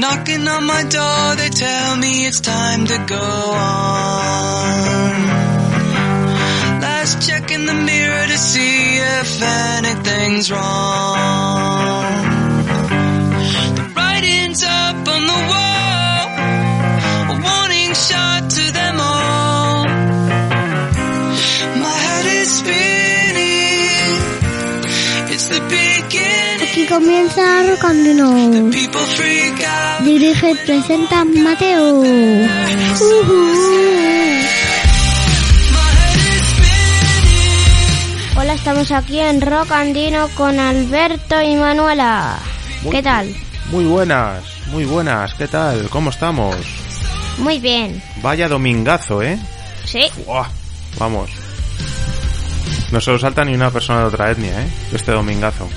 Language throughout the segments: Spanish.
Knocking on my door, they tell me it's time to go on. Last check in the mirror to see if anything's wrong. The writing's up on the wall, comienza out. Dirige y presenta Mateo. Hola, estamos aquí en Rocandino con Alberto y Manuela. Muy ¿Qué tal? Muy buenas, muy buenas, ¿qué tal? ¿Cómo estamos? Muy bien. Vaya domingazo, ¿eh? Sí, Buah, Vamos. No se lo salta ni una persona de otra etnia, ¿eh? Este domingazo.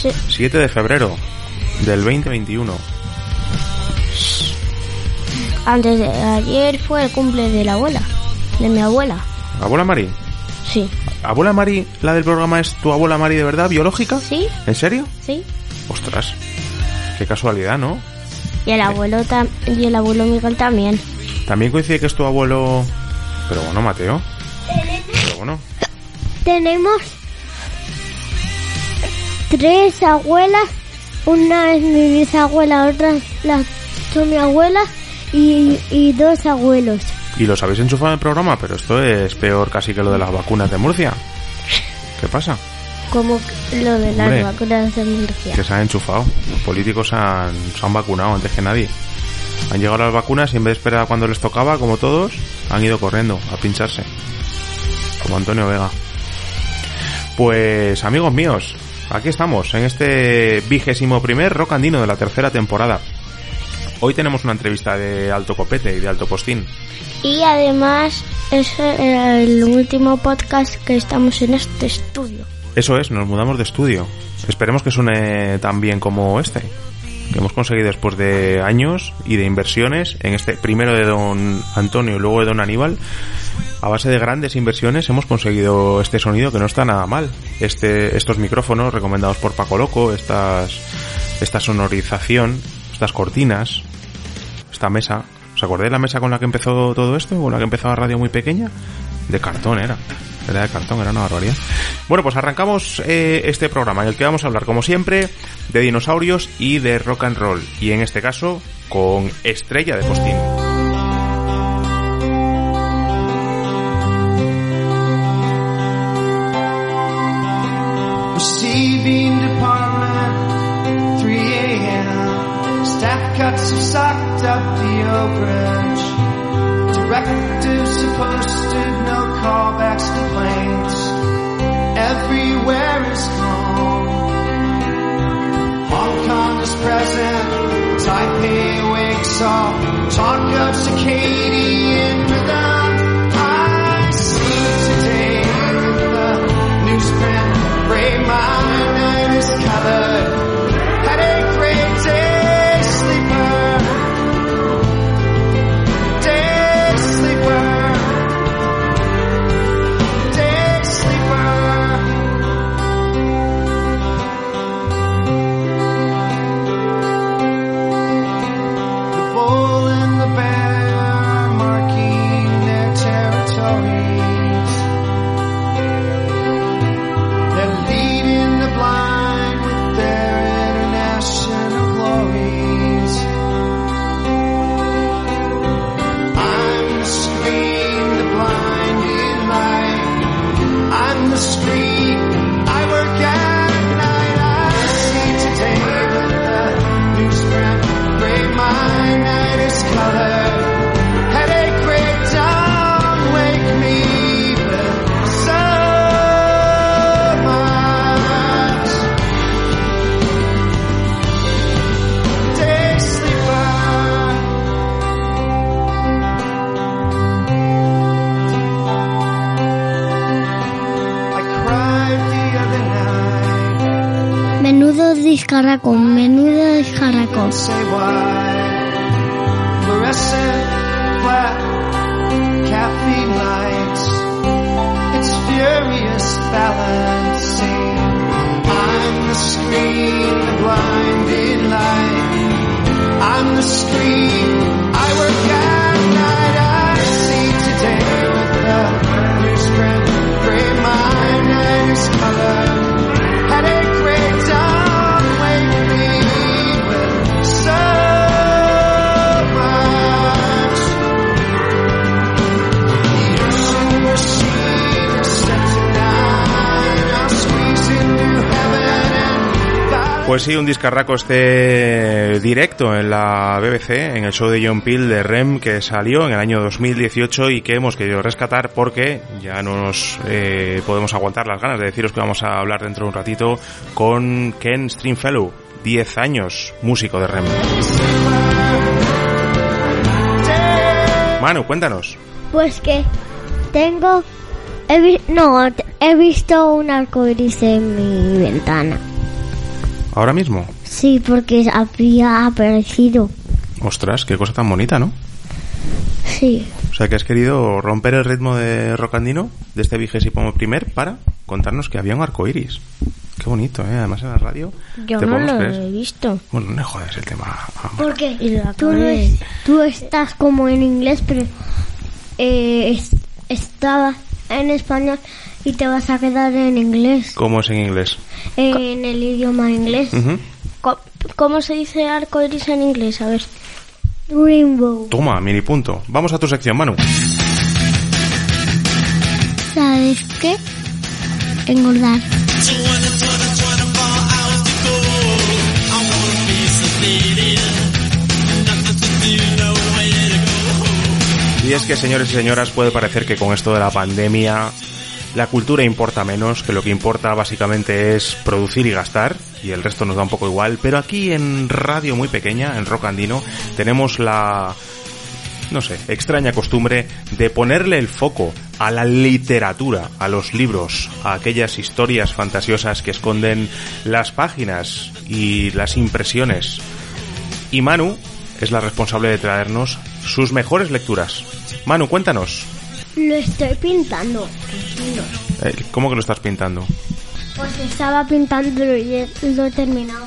Sí. 7 de febrero del 2021. Antes de ayer fue el cumple de la abuela. De mi abuela. ¿Abuela Mari? Sí. ¿Abuela Mari, la del programa es tu abuela Mari de verdad, biológica? ¿Sí? ¿En serio? Sí. Ostras. Qué casualidad, ¿no? Y el abuelo tam- y el abuelo Miguel también. También coincide que es tu abuelo... Pero bueno, Mateo. Pero bueno. Tenemos tres abuelas. Una es mi bisabuela, otra es la, son mi abuela y, y dos abuelos. Y los habéis enchufado en el programa, pero esto es peor casi que lo de las vacunas de Murcia. ¿Qué pasa? Como lo de las Hombre. vacunas de Murcia. Que se han enchufado. Los políticos han, se han vacunado antes que nadie. Han llegado las vacunas y en vez de esperar cuando les tocaba, como todos, han ido corriendo a pincharse. Como Antonio Vega. Pues amigos míos, aquí estamos, en este vigésimo primer Rock Andino de la tercera temporada. Hoy tenemos una entrevista de alto copete y de alto postín. Y además es el último podcast que estamos en este estudio. Eso es, nos mudamos de estudio. Esperemos que suene tan bien como este, que hemos conseguido después de años y de inversiones en este primero de don Antonio y luego de don Aníbal. A base de grandes inversiones hemos conseguido este sonido que no está nada mal. Este, estos micrófonos recomendados por Paco Loco, esta sonorización, estas cortinas, esta mesa. ¿Os acordáis la mesa con la que empezó todo esto? Con la que empezaba Radio muy pequeña. De cartón era. Era de cartón, era una barbaridad. Bueno, pues arrancamos eh, este programa en el que vamos a hablar, como siempre, de dinosaurios y de rock and roll. Y en este caso, con Estrella de Postín. talk of cicadas. Descarraco, menudo Pues sí, un discarraco este directo en la BBC, en el show de John Peel de Rem que salió en el año 2018 y que hemos querido rescatar porque ya no nos eh, podemos aguantar las ganas de deciros que vamos a hablar dentro de un ratito con Ken Stringfellow, 10 años, músico de Rem. Manu, cuéntanos. Pues que tengo... No, he visto un arco iris en mi ventana. Ahora mismo. Sí, porque había aparecido. Ostras, qué cosa tan bonita, ¿no? Sí. O sea, que has querido romper el ritmo de Rocandino de este vigésimo primer para contarnos que había un arco iris. Qué bonito, ¿eh? Además en la radio. Yo no lo creer. he visto. Bueno, no jodas el tema. Porque tú, no es- tú estás como en inglés, pero eh, es- estaba en español y te vas a quedar en inglés, ¿Cómo es en inglés? en el idioma inglés. Co- ¿Cómo se dice arco iris en inglés? A ver. Rainbow. Toma, mini punto. Vamos a tu sección, Manu. ¿Sabes qué? Engordar. Y es que, señores y señoras, puede parecer que con esto de la pandemia la cultura importa menos, que lo que importa básicamente es producir y gastar, y el resto nos da un poco igual, pero aquí en radio muy pequeña, en Rock Andino, tenemos la, no sé, extraña costumbre de ponerle el foco a la literatura, a los libros, a aquellas historias fantasiosas que esconden las páginas y las impresiones. Y Manu es la responsable de traernos sus mejores lecturas. Manu, cuéntanos. Lo estoy pintando. Eh, ¿Cómo que lo estás pintando? Pues estaba pintando y lo he terminado.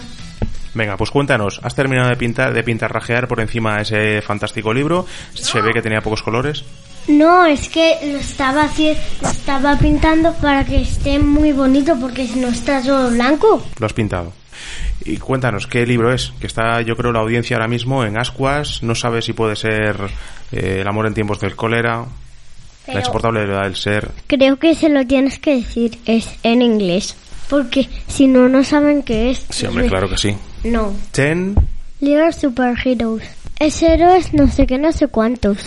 Venga, pues cuéntanos. ¿Has terminado de pintar, de pintarrajear por encima ese fantástico libro? Se ve que tenía pocos colores. No, es que lo estaba haciendo, lo estaba pintando para que esté muy bonito porque si no está solo blanco. Lo has pintado. Y cuéntanos, ¿qué libro es? Que está, yo creo, la audiencia ahora mismo en Ascuas. No sabe si puede ser eh, El amor en tiempos del cólera, La Pero- insoportable verdad del ser. Creo que se lo tienes que decir, es en inglés. Porque si no, no saben qué es. Sí, hombre, claro que sí. No. Ten. Little Superheroes. Es héroes no sé qué, no sé cuántos.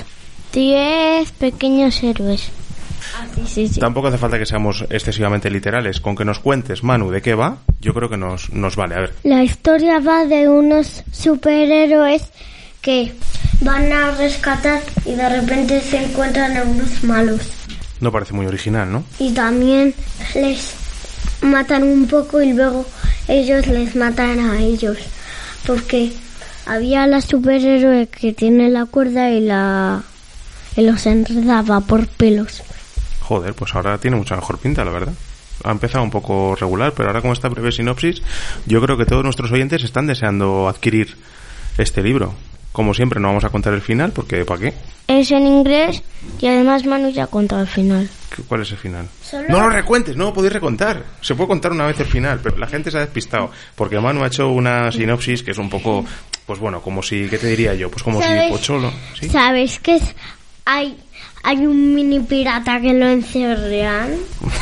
Diez pequeños héroes. Sí, sí, sí. Tampoco hace falta que seamos excesivamente literales. Con que nos cuentes, Manu, de qué va, yo creo que nos, nos vale. A ver. La historia va de unos superhéroes que van a rescatar y de repente se encuentran a unos malos. No parece muy original, ¿no? Y también les matan un poco y luego ellos les matan a ellos. Porque había la superhéroe que tiene la cuerda y la y los enredaba por pelos. Joder, pues ahora tiene mucha mejor pinta, la verdad. Ha empezado un poco regular, pero ahora con esta breve sinopsis, yo creo que todos nuestros oyentes están deseando adquirir este libro. Como siempre, no vamos a contar el final, porque ¿para qué? Es en inglés y además Manu ya ha contado el final. ¿Qué- ¿Cuál es el final? Solo- No lo recuentes, no lo podéis recontar. Se puede contar una vez el final, pero la gente se ha despistado. Porque Manu ha hecho una sinopsis que es un poco, pues bueno, como si, ¿qué te diría yo? Pues como ¿Sabes? si Pocholo. ¿sí? ¿Sabes que es? hay hay un mini pirata que lo encerran?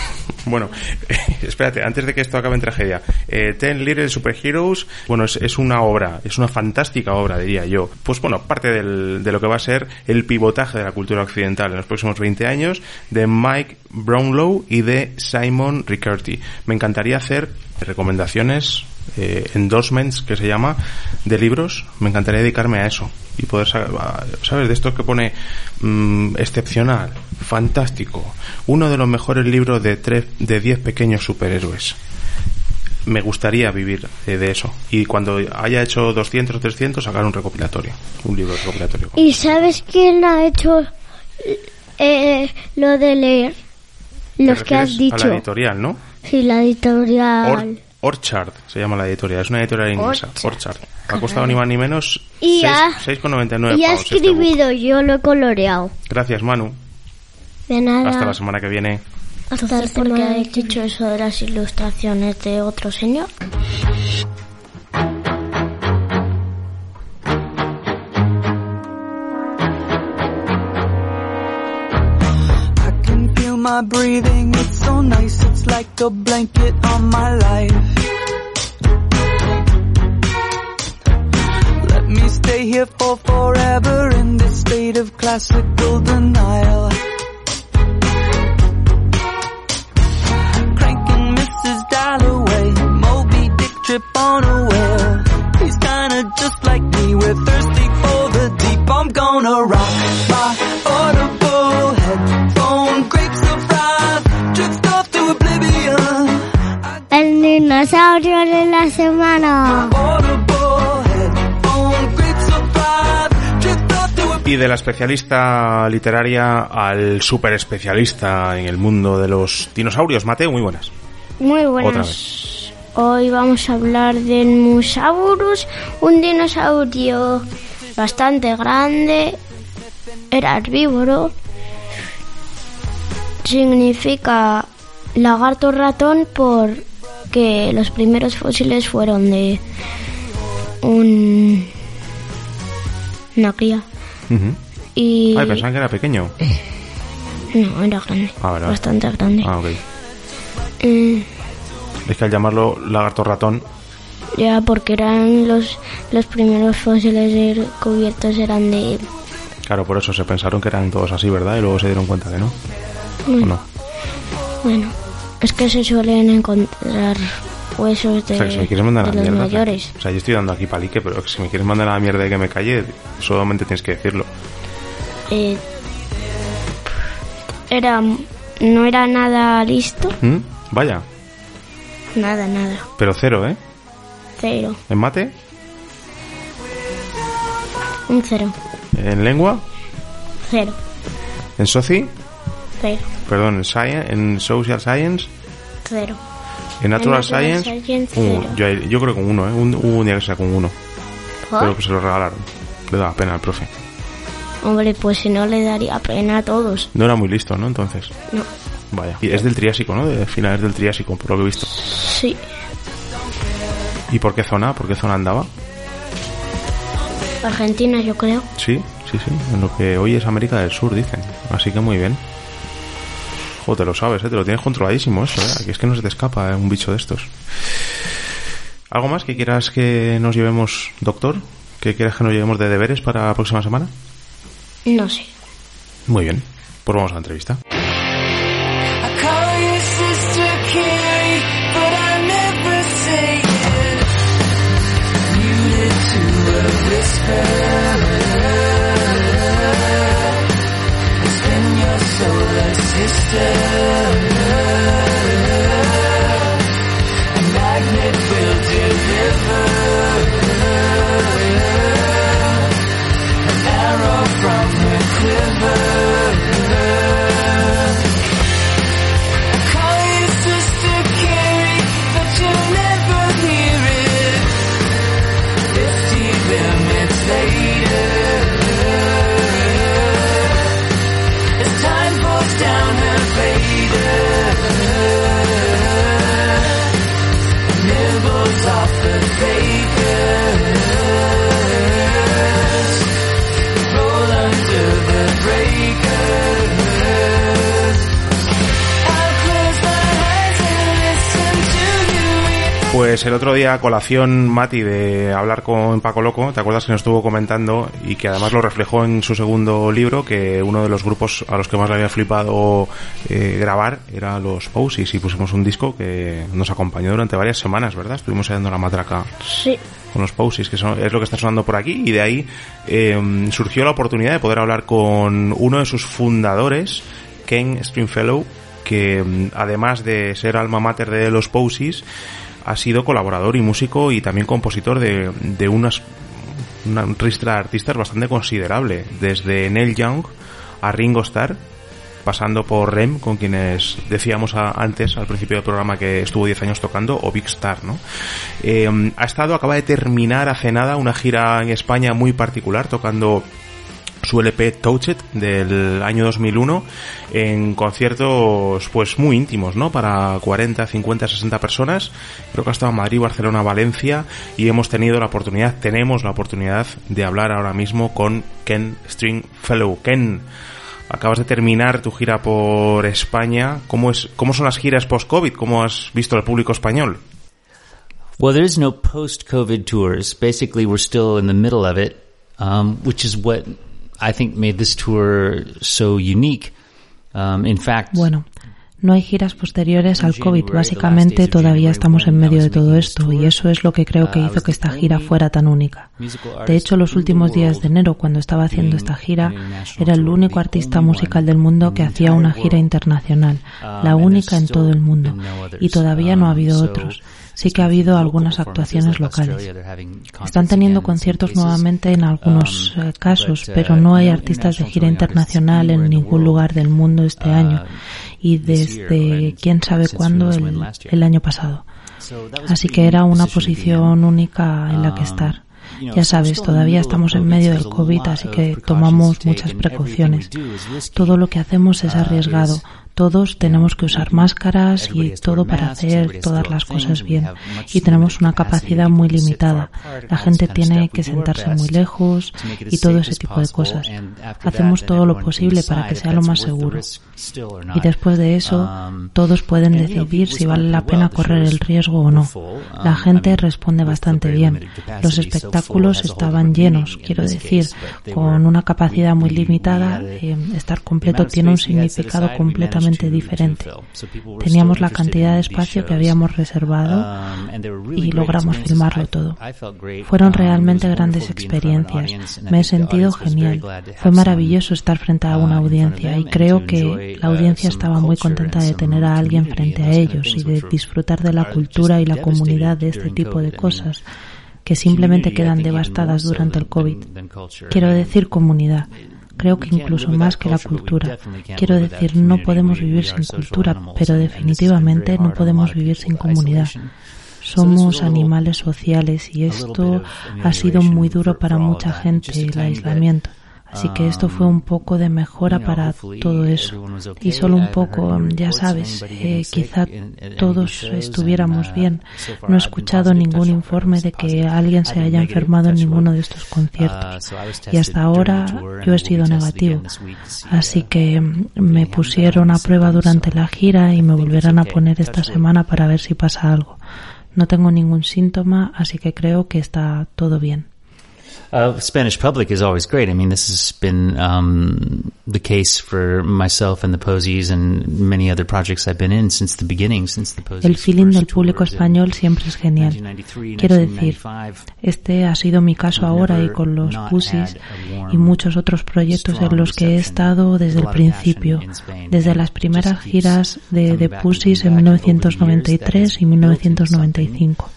Bueno, espérate, antes de que esto acabe en tragedia. Eh, Ten Little Superheroes, bueno, es, una obra, es una fantástica obra, diría yo. Pues bueno, parte del- de lo que va a ser el pivotaje de la cultura occidental en los próximos 20 años de Mike Brownlow y de Simon Riccardi. Me encantaría hacer recomendaciones, eh, endorsements, que se llama, de libros. Me encantaría dedicarme a eso y poder, ¿sabes? De esto que pone mm, excepcional, fantástico, uno de los mejores libros de tres, de 10 pequeños superhéroes. me gustaría vivir eh, de eso. Y cuando haya hecho 200 o 300, sacar un recopilatorio, un libro recopilatorio. ¿Y sabes quién ha hecho eh, lo de leer? Los que has A dicho. la editorial, ¿no? Sí, la editorial. Or- Orchard se llama la editorial, es una editorial inglesa. Orchard. Orchard. Ha costado ni más ni menos Y seis- ha- 6,99 y ha este escribido, yo lo he coloreado. Gracias, Manu. De nada. Hasta la semana que viene. Hasta Entonces, ¿por qué has dicho eso de las ilustraciones de otro señor? My breathing, it's so nice, it's like a blanket on my life. Let me stay here for forever in this state of classical denial. Cranking Mrs. Dalloway, Moby Dick trip on a whale. He's kinda just like me, we're thirsty for the deep. I'm gonna rock de la semana. Y de la especialista literaria al super especialista en el mundo de los dinosaurios. Mateo, muy buenas. Muy buenas. Otra vez. Hoy vamos a hablar del Musaurus, un dinosaurio bastante grande, era herbívoro, significa lagarto ratón porque los primeros fósiles fueron de un una cría y Ay, pensaban que era pequeño. no era grande, Ah, bastante grande. Ah, ok. Eh, Es que al llamarlo lagarto ratón, Ya, porque eran los, los primeros fósiles descubiertos eran de... claro, por eso se pensaron que eran todos así, ¿verdad? Y luego se dieron cuenta que no. ¿O no? Bueno, es que se suelen encontrar huesos de, O sea, que si me quieres mandar a de la los mierda. mayores. O sea, yo estoy dando aquí palique, pero que si me quieres mandar a la mierda y que me calle, solamente tienes que decirlo. Eh, era... No era nada listo. ¿Mm? Vaya, Nada, nada. pero cero, ¿eh? Cero. ¿En mate? Un cero. ¿En lengua? Cero. ¿En soci? Cero. Perdón, en, science, en social science? Cero. ¿En natural, En natural science? science, cero. yo, yo creo que un uno, ¿eh? Un, hubo un día que sacó un uno, ¿Por? pero que se lo regalaron. Le daba pena al profe. Hombre, pues si no le daría pena a todos. No era muy listo, ¿no? Entonces, No. vaya. Y es del Triásico, ¿no? De finales del Triásico, por lo que he visto. Sí. ¿Y por qué zona? ¿Por qué zona andaba? Argentina, yo creo. Sí, sí, sí. En lo que hoy es América del Sur, dicen. Así que muy bien. Jo, te lo sabes, ¿eh? Te lo tienes controladísimo eso, ¿eh? Aquí es que no se te escapa ¿eh? un bicho de estos. ¿Algo más que quieras que nos llevemos, doctor? ¿Que quieras que nos llevemos de deberes para la próxima semana? No sé. Muy bien. Pues vamos a la entrevista. still Pues el otro día, colación, Mati, de hablar con Paco Loco, ¿te acuerdas que nos estuvo comentando y que además lo reflejó en su segundo libro, que uno de los grupos a los que más le había flipado eh, grabar era los Posies y pusimos un disco que nos acompañó durante varias semanas, ¿verdad? Estuvimos dando la matraca Sí. con los Posies, que son- es lo que está sonando por aquí, y de ahí eh, surgió la oportunidad de poder hablar con uno de sus fundadores, Ken Stringfellow, que mm, además de ser alma mater de los Posies, ha sido colaborador y músico y también compositor de, de unas una ristra de artistas bastante considerable, desde Neil Young a Ringo Starr, pasando por Rem, con quienes decíamos antes, al principio del programa, que estuvo 10 años tocando, o Big Star, ¿no? Eh, ha estado, acaba de terminar hace nada una gira en España muy particular, tocando su LP Touch It del año 2001 en conciertos pues muy íntimos, ¿no? Para 40, 50, 60 personas. Creo que ha estado en Madrid, Barcelona, Valencia y hemos tenido la oportunidad, tenemos la oportunidad de hablar ahora mismo con Ken Stringfellow. Ken, acabas de terminar tu gira por España. ¿Cómo es cómo son las giras post-COVID? ¿Cómo has visto el público español? Well, there is no post-COVID tours. Basically, we're still in the middle of it, um, which is what I think made this tour so unique. Um, in fact, bueno, no hay giras posteriores al COVID. Básicamente todavía estamos en medio de todo esto y eso es lo que creo que hizo que esta gira fuera tan única. De hecho, los últimos días de enero, cuando estaba haciendo esta gira, era el único artista musical del mundo que hacía una gira internacional, la única en todo el mundo. Y todavía no ha habido otros sí que ha habido algunas actuaciones locales. Están teniendo conciertos nuevamente en algunos eh, casos, pero no hay artistas de gira internacional en ningún lugar del mundo este año y desde quién sabe cuándo el, el año pasado. Así que era una posición única en la que estar. Ya sabes, todavía estamos en medio del COVID, así que tomamos muchas precauciones. Todo lo que hacemos es arriesgado, todos tenemos que usar máscaras y todo para hacer todas las cosas bien. Y tenemos una capacidad muy limitada. La gente tiene que sentarse muy lejos y todo ese tipo de cosas. Hacemos todo lo posible para que sea lo más seguro. Y después de eso, um, todos pueden decidir si vale la pena correr el riesgo o no. La um, gente responde bastante bien. Los espectáculos estaban llenos, quiero decir, con una capacidad muy limitada, eh, estar completo tiene un significado completamente diferente. Teníamos la cantidad de espacio que habíamos reservado um, y logramos filmarlo todo. Fueron um, realmente grandes experiencias. Me he sentido genial. Fue maravilloso estar frente a una uh, audiencia y creo que la uh, audiencia estaba muy contenta de tener a alguien frente a ellos y de disfrutar de la cultura y la comunidad de este tipo de cosas que simplemente quedan devastadas durante el COVID. Quiero decir comunidad creo que incluso más que la cultura. Quiero decir, no podemos vivir sin cultura, pero definitivamente no podemos vivir sin comunidad. Somos animales sociales y esto ha sido muy duro para mucha gente, el aislamiento. Así que esto fue un poco de mejora para todo eso. Y solo un poco, ya sabes, eh, quizá todos estuviéramos bien. No he escuchado ningún informe de que alguien se haya enfermado en ninguno de estos conciertos. Y hasta ahora yo he sido negativo. Así que me pusieron a prueba durante la gira y me volverán a poner esta semana para ver si pasa algo. No tengo ningún síntoma, así que creo que está todo bien. Uh, Spanish public is always great. I mean, this has been um, the case for myself and the Posies and many other projects I've been in since the beginning, since the Posies. El feeling del público español siempre es genial. Quiero decir, este ha sido mi caso ahora y con los Pussies y muchos otros proyectos en los que he estado desde el principio, desde las primeras giras de The Pussies en 1993 y 1995.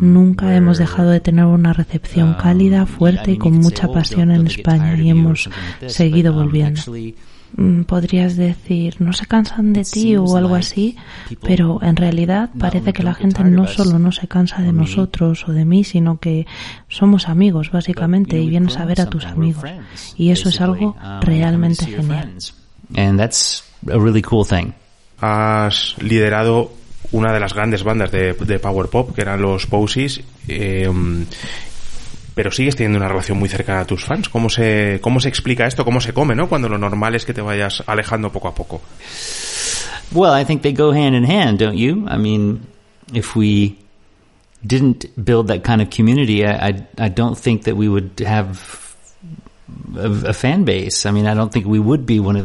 Nunca hemos dejado de tener una recepción cálida, fuerte y con mucha pasión en España y hemos seguido volviendo. Mm, podrías decir, no se cansan de ti o algo así, pero en realidad parece que la gente no solo no se cansa de nosotros o de mí, sino que somos amigos básicamente y vienes a ver a tus amigos. Y eso es algo realmente genial. Has liderado una de las grandes bandas de, Power Pop, que eran los Posies, eh, pero sigues teniendo una relación muy cercana a tus fans. ¿Cómo se, ¿Cómo se explica esto? ¿Cómo se come, no? Cuando lo normal es que te vayas alejando poco a poco. Well, I think they go hand in hand, don't you? I mean, if we didn't build that kind of community, I, I, I don't think that we would have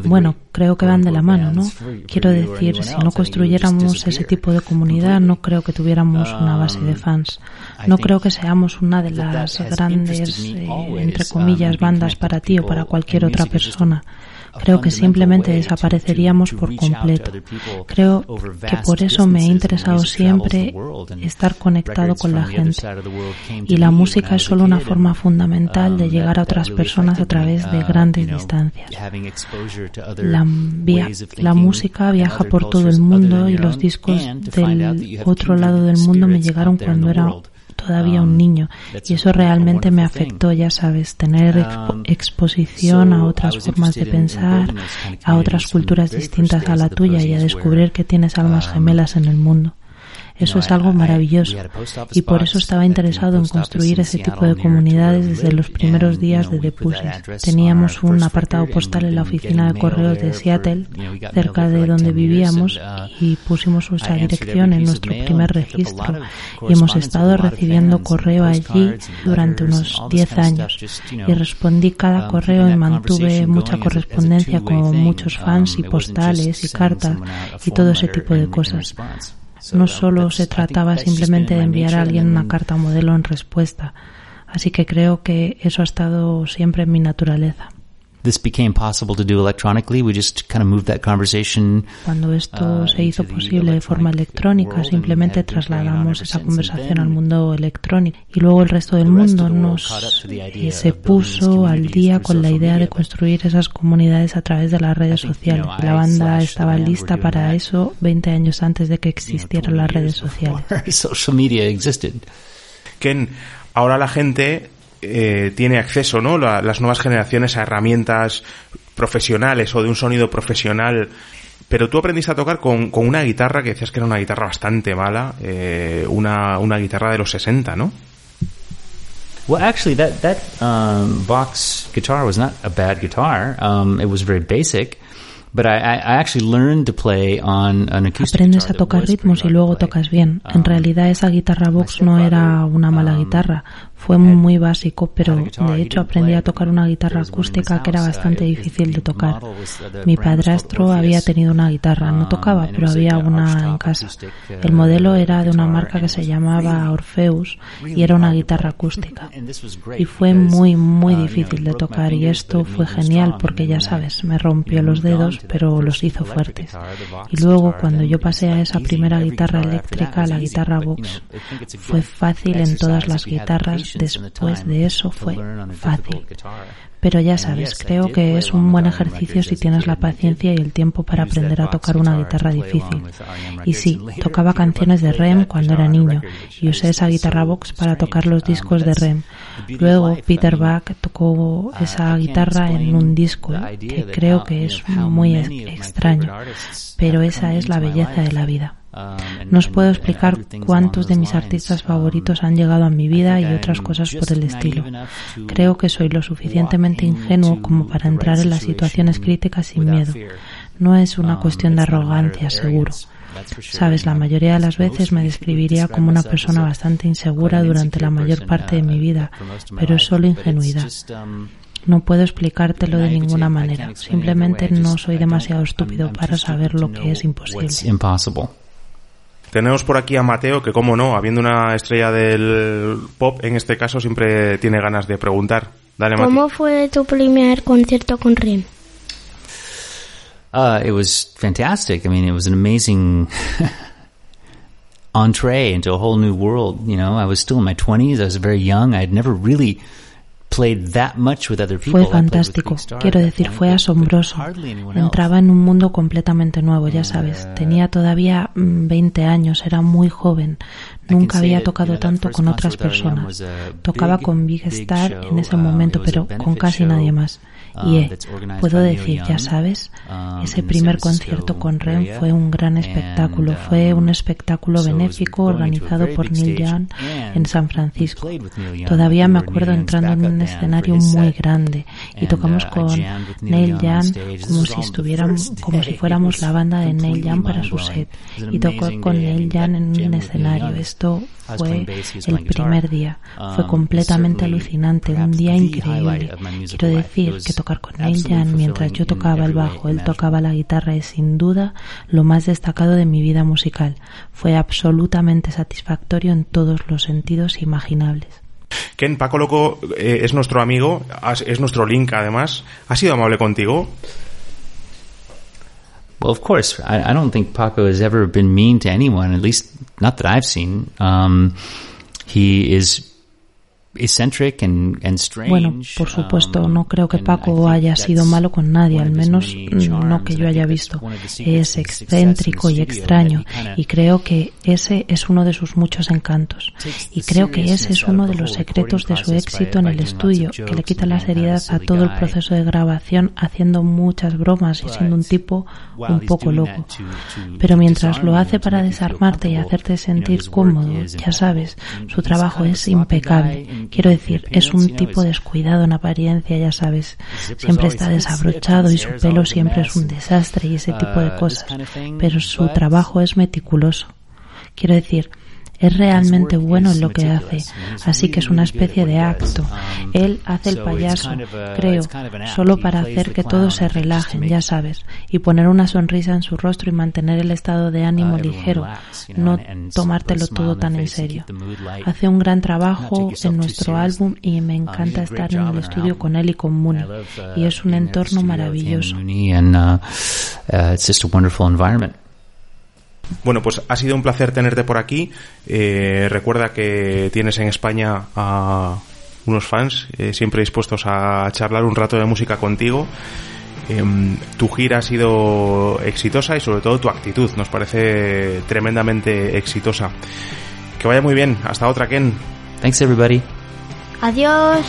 bueno, creo que van de la mano, ¿no? Quiero decir, si no construyéramos ese tipo de comunidad, no creo que tuviéramos una base de um, fans. No creo que seamos una de las grandes, eh, entre comillas, um, bandas para ti o para cualquier otra persona. Creo que simplemente desapareceríamos por completo. Creo que por eso me ha interesado siempre estar conectado con la gente. Y la música es solo una forma fundamental de llegar a otras personas a través de grandes distancias. La, la música viaja por todo el mundo y los discos del otro lado del mundo me llegaron cuando era todavía un um, niño y eso realmente me afectó, ya sabes, tener um, exposición a otras formas de pensar, a otras culturas distintas a la tuya y a descubrir que tienes almas um, gemelas en el mundo. Eso es algo maravilloso. y por eso estaba interesado en construir ese tipo de comunidades desde los primeros días de The Teníamos un apartado postal en la oficina de correos de Seattle, cerca de donde vivíamos, uh, y pusimos esa dirección en nuestro primer registro. y hemos estado recibiendo correo allí durante unos 10 años. y respondí cada um, correo y mantuve mucha correspondencia con muchos fans y postales y cartas y todo ese tipo de cosas. No solo se trataba simplemente de enviar a alguien una carta modelo en respuesta, así que creo que eso ha estado siempre en mi naturaleza. Cuando esto se hizo posible de forma electrónica, simplemente trasladamos esa conversación al mundo electrónico y luego el resto del mundo nos eh, se puso al día con la idea de construir esas comunidades a través de las redes sociales. La banda estaba lista para eso 20 años antes de que existieran las redes sociales. Ken, ahora la gente eh, tiene acceso, ¿no? las nuevas generaciones a herramientas profesionales o de un sonido profesional. Pero tú aprendiste a tocar con, con una guitarra que decías que era una guitarra bastante mala, eh, una, una guitarra de los 60, ¿no? Well, actually, that that um, box guitar was not a bad guitar. Um, it was very basic. Aprendes a tocar ritmos y luego tocas bien. En um, realidad esa guitarra box no era una mala um, guitarra, fue muy básico, pero de hecho aprendí a tocar una guitarra acústica que era bastante difícil de tocar. Mi padrastro había tenido una guitarra, no tocaba, pero había una en casa. El modelo era de una marca que se llamaba Orpheus y era una guitarra acústica. Y fue muy, muy difícil de tocar y esto fue genial porque ya sabes, me rompió los dedos, pero los hizo fuertes. Y luego cuando yo pasé a esa primera guitarra eléctrica, la guitarra Vox, fue fácil en todas las guitarras después de eso fue fácil. Pero ya sabes, creo que es un buen ejercicio si tienes la paciencia y el tiempo para aprender a tocar una guitarra difícil. Y sí, tocaba canciones de Rem cuando era niño y usé esa guitarra box para tocar los discos de Rem. Luego Peter Bach tocó esa guitarra en un disco que creo que es muy extraño, pero esa es la belleza de la vida. No os puedo explicar cuántos de mis artistas favoritos han llegado a mi vida y otras cosas por el estilo. Creo que soy lo suficientemente ingenuo como para entrar en las situaciones críticas sin miedo. No es una cuestión de arrogancia, seguro. Sabes, la mayoría de las veces me describiría como una persona bastante insegura durante la mayor parte de mi vida, pero es solo ingenuidad. No puedo explicártelo de ninguna manera. Simplemente no soy demasiado estúpido para saber lo que es imposible. Tenemos por aquí a Mateo, que como no, habiendo una estrella del pop, en este caso siempre tiene ganas de preguntar. Dale, ¿Cómo fue tu primer concierto con Rim? Uh, it was fantastic. I mean, it was an amazing entree into a whole new world. You know, I was still in my 20s. I was very young. I had never really Fue fantástico, quiero decir, fue asombroso. Entraba en un mundo completamente nuevo, ya sabes. Tenía todavía 20 mm, años, era muy joven. Nunca había tocado tanto con otras personas. Tocaba con Big Star en ese momento, pero con casi nadie más. Y eh, puedo decir, ya sabes, ese primer concierto con Ren fue un gran espectáculo. Fue un espectáculo benéfico organizado por Neil Young en San Francisco. Todavía me acuerdo entrando en un escenario muy grande y tocamos con Neil Young como si estuviéramos, como si fuéramos la banda de Neil Young para su set. Y tocó con Neil Young en un escenario. Esto fue el primer día. Fue um, completamente alucinante, un día increíble. Quiero decir que tocar con Neil Young mientras yo tocaba el bajo, él tocaba la guitarra es sin duda lo más destacado de mi vida musical. Fue absolutamente satisfactorio en todos los sentidos imaginables. Ken, Paco Loco eh, es nuestro amigo, es nuestro link además. ¿Ha sido amable contigo? Well, of course, I, I, don't think Paco has ever been mean to anyone, at least not that I've seen. Um, he is Bueno, por supuesto, no creo que Paco haya sido malo con nadie, al menos no que yo haya visto. Es excéntrico y extraño y creo que ese es uno de sus muchos encantos. Y creo que ese es uno de los secretos de su éxito en el estudio, que le quita la seriedad a todo el proceso de grabación haciendo muchas bromas y siendo un tipo un poco loco. Pero mientras lo hace para desarmarte y hacerte sentir cómodo, ya sabes, su trabajo es impecable Quiero decir, es un tipo descuidado en apariencia, ya sabes. Siempre está desabrochado y su pelo siempre es un desastre y ese tipo de uh, cosas. Pero su trabajo es meticuloso. Quiero decir, es realmente bueno en lo que hace, así que es una especie de acto. Um, Él hace el payaso, creo, solo para hacer que todos se relajen, ya sabes, y poner una sonrisa en su rostro y mantener el estado de ánimo uh, ligero, no tomártelo todo tan en serio. Hace un gran trabajo en nuestro álbum y me uh, encanta estar en el estudio con él y con Mooney, y es un entorno maravilloso. Bueno, pues ha sido un placer tenerte por aquí. Eh, recuerda que tienes en España a unos fans eh, siempre dispuestos a charlar un rato de música contigo. Em, tu gira ha sido exitosa y sobre todo tu actitud nos parece tremendamente exitosa. Que vaya muy bien. Hasta otra, Ken. Thanks, everybody. Adiós.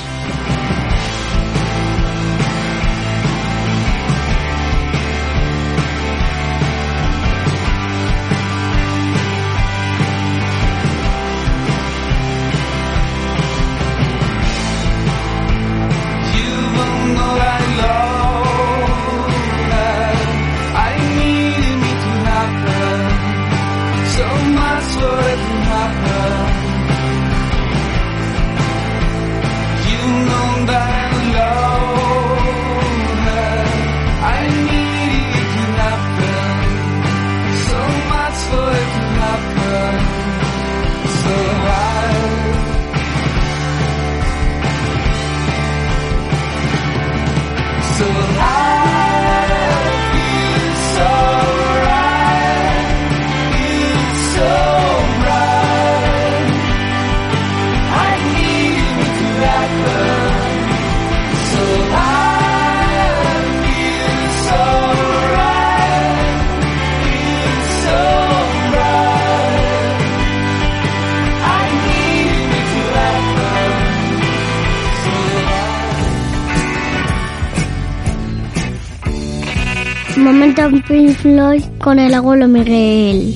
Pink Floyd con el abuelo Miguel.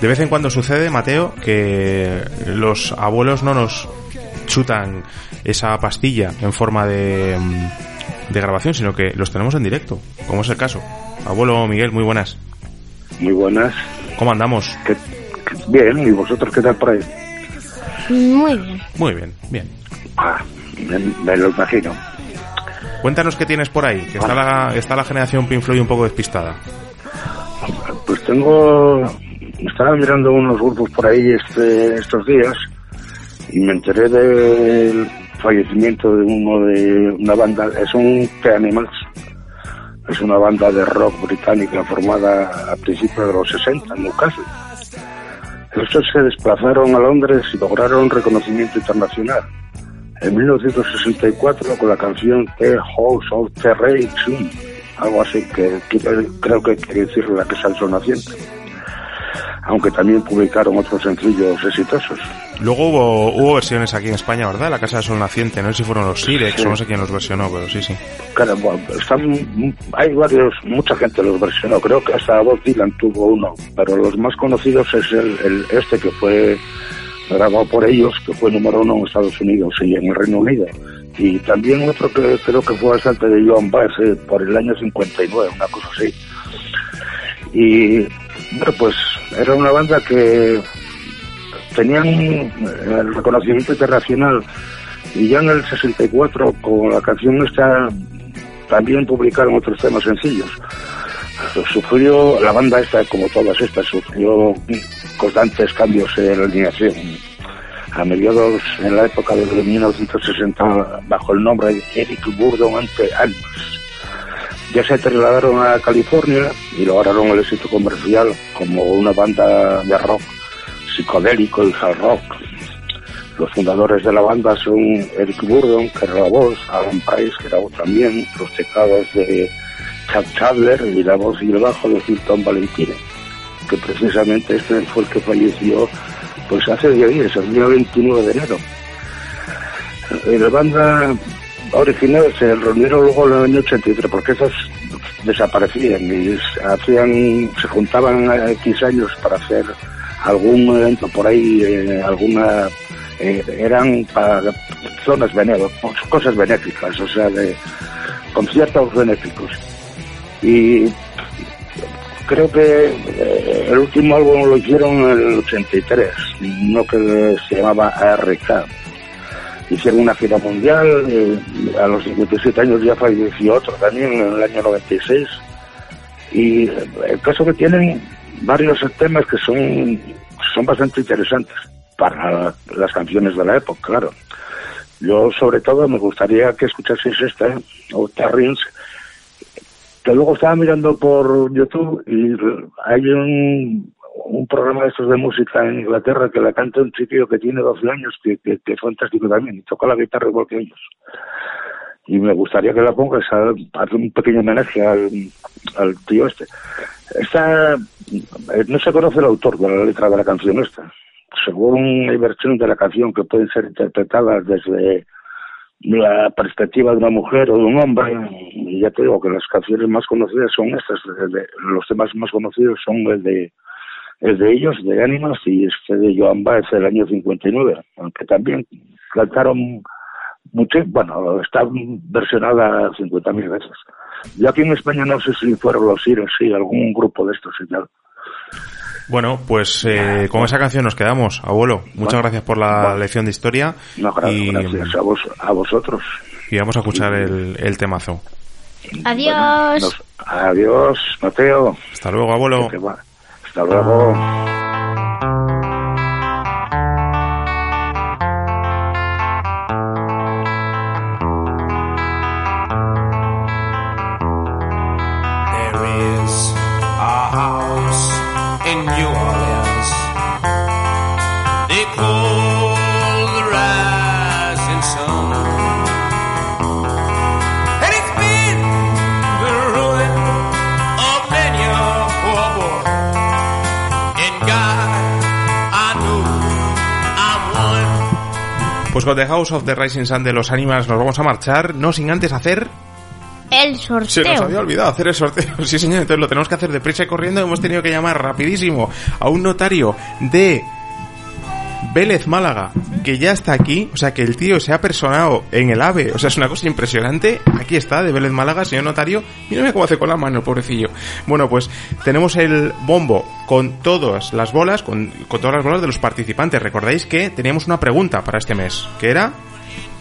De vez en cuando sucede, Mateo, que los abuelos no nos chutan esa pastilla en forma de, de grabación, sino que los tenemos en directo, como es el caso. Abuelo Miguel, muy buenas. Muy buenas. ¿Cómo andamos? Bien, ¿y vosotros qué tal por ahí? Muy bien. Muy bien, bien. Ah, me, lo imagino. Cuéntanos qué tienes por ahí, que está, la, está la generación Pink Floyd un poco despistada. Pues tengo... Estaba mirando unos grupos por ahí este, estos días y me enteré del fallecimiento de uno de una banda, es un The Animals, es una banda de rock británica formada a principios de los 60 en Newcastle estos se desplazaron a Londres y lograron reconocimiento internacional. En 1964 con la canción The House of the Raging, algo así que, creo que quiere decir la que es naciente aunque también publicaron otros sencillos exitosos. Luego hubo, hubo versiones aquí en España, ¿verdad? La Casa del Sol Naciente, no sé si fueron los Sirex o no sé quién los versionó, pero sí, sí. Claro, están, hay varios, mucha gente los versionó, creo que hasta Bob Dylan tuvo uno, pero los más conocidos es el, este que fue grabado por ellos, que fue número uno en Estados Unidos y en el Reino Unido. Y también otro que creo que fue bastante de Joan Baez eh, por el año 59, una cosa así. Y bueno, pues era una banda que tenían el reconocimiento internacional y ya en el 64 con la canción esta también publicaron otros temas sencillos. Sufrió, la banda esta, como todas estas, sufrió constantes cambios en la alineación. a mediados en la época de 1960 bajo el nombre de Eric Burdon ante Almas. Ya se trasladaron a California y lograron el éxito comercial como una banda de rock psicodélico y hard rock. Los fundadores de la banda son Eric Burdon, que era la voz, Alan Price, que era voz también, los teclados de Chad Chandler y la voz y el bajo de Hilton Valentine, que precisamente este fue el que falleció pues hace 10 días, el día 29 de enero. La banda original se reunieron luego en el año 83, porque esos desaparecían y hacían, se juntaban X años para hacer algún evento por ahí, eh, alguna eh, eran para zonas benéficas, cosas benéficas, o sea, de conciertos benéficos. Y creo que eh, el último álbum lo hicieron en el 83, no que se llamaba ARK. Hicieron una gira mundial, eh, a los 57 años ya falleció otro también en el año 96. Y el caso que tienen varios temas que son, son bastante interesantes para las canciones de la época, claro. Yo sobre todo me gustaría que escuchaseis esta, o Terrins, que luego estaba mirando por YouTube y hay un, un programa de estos de música en Inglaterra que la canta un chiquillo que tiene 12 años, que, que, es fantástico también, y toca la guitarra igual que ellos. Y me gustaría que la pongas a hacer un pequeño homenaje al, al tío este. Esta, eh, no se conoce el autor de la letra de la canción esta. Según hay versiones de la canción que pueden ser interpretadas desde la perspectiva de una mujer o de un hombre, y ya te digo que las canciones más conocidas son estas, los temas más conocidos son el de el de ellos, de Ánimas, y este de Joan Baez del año 59, aunque también cantaron mucho, bueno, está versionada 50.000 veces. Yo aquí en España no sé si fueron los Iros, sí, algún grupo de estos y tal. Bueno, pues eh, con esa canción nos quedamos, abuelo. Muchas gracias por la lección de historia. No, gracias, gracias a, vos, a vosotros. Y vamos a escuchar el, el temazo. Adiós. Bueno, nos, adiós, Mateo. Hasta luego, abuelo. Hasta luego. Pues con The House of the Rising Sun de los Animals nos vamos a marchar, no sin antes hacer... El Se nos sorteo. había olvidado hacer el sorteo. Sí, señor, entonces lo tenemos que hacer deprisa y corriendo. Hemos tenido que llamar rapidísimo a un notario de Vélez Málaga, que ya está aquí. O sea, que el tío se ha personado en el AVE. O sea, es una cosa impresionante. Aquí está, de Vélez Málaga, señor notario. Mírame cómo hace con la mano, el pobrecillo. Bueno, pues tenemos el bombo con todas las bolas, con, con todas las bolas de los participantes. Recordáis que teníamos una pregunta para este mes, que era...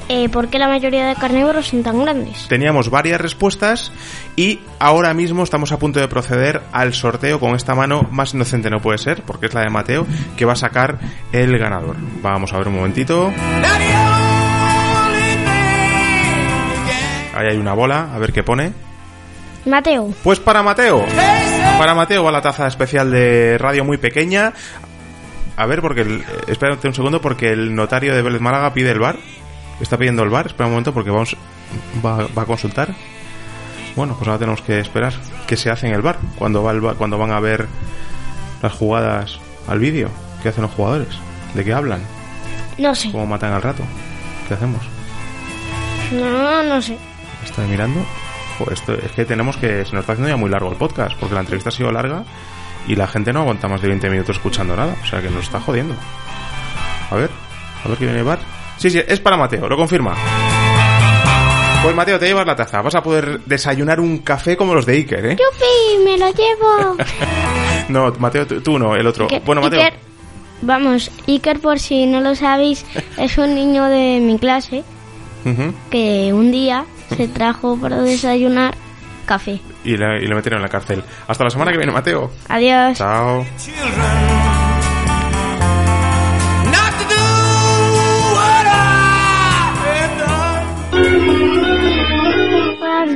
Eh, ¿Por qué la mayoría de carnívoros son tan grandes? Teníamos varias respuestas y ahora mismo estamos a punto de proceder al sorteo con esta mano más inocente no puede ser, porque es la de Mateo, que va a sacar el ganador. Vamos a ver un momentito. Ahí hay una bola, a ver qué pone. Mateo. Pues para Mateo. Para Mateo va la taza especial de radio muy pequeña. A ver, porque el, espérate un segundo, porque el notario de Vélez Málaga pide el bar. Está pidiendo el bar. Espera un momento, porque vamos va, va a consultar. Bueno, pues ahora tenemos que esperar qué se hace en el bar cuando va el bar- cuando van a ver las jugadas al vídeo. ¿Qué hacen los jugadores? ¿De qué hablan? No sé. ¿Cómo matan al rato? ¿Qué hacemos? No, no sé. Estoy mirando. Esto, es que tenemos que. Se nos está haciendo ya muy largo el podcast, porque la entrevista ha sido larga y la gente no aguanta más de 20 minutos escuchando nada. O sea que nos está jodiendo. A ver, a ver qué viene el bar. Sí, sí, es para Mateo, lo confirma. Pues Mateo, te llevas la taza. Vas a poder desayunar un café como los de Iker, ¿eh? ¡Yupi! ¡Me lo llevo! No, Mateo, tú, tú no, el otro. Iker- Bueno, Mateo. Iker- vamos, Iker, por si no lo sabéis, es un niño de mi clase que un día se trajo para desayunar café. y, le, y le metieron en la cárcel. Hasta la semana que viene, Mateo. Adiós. Chao.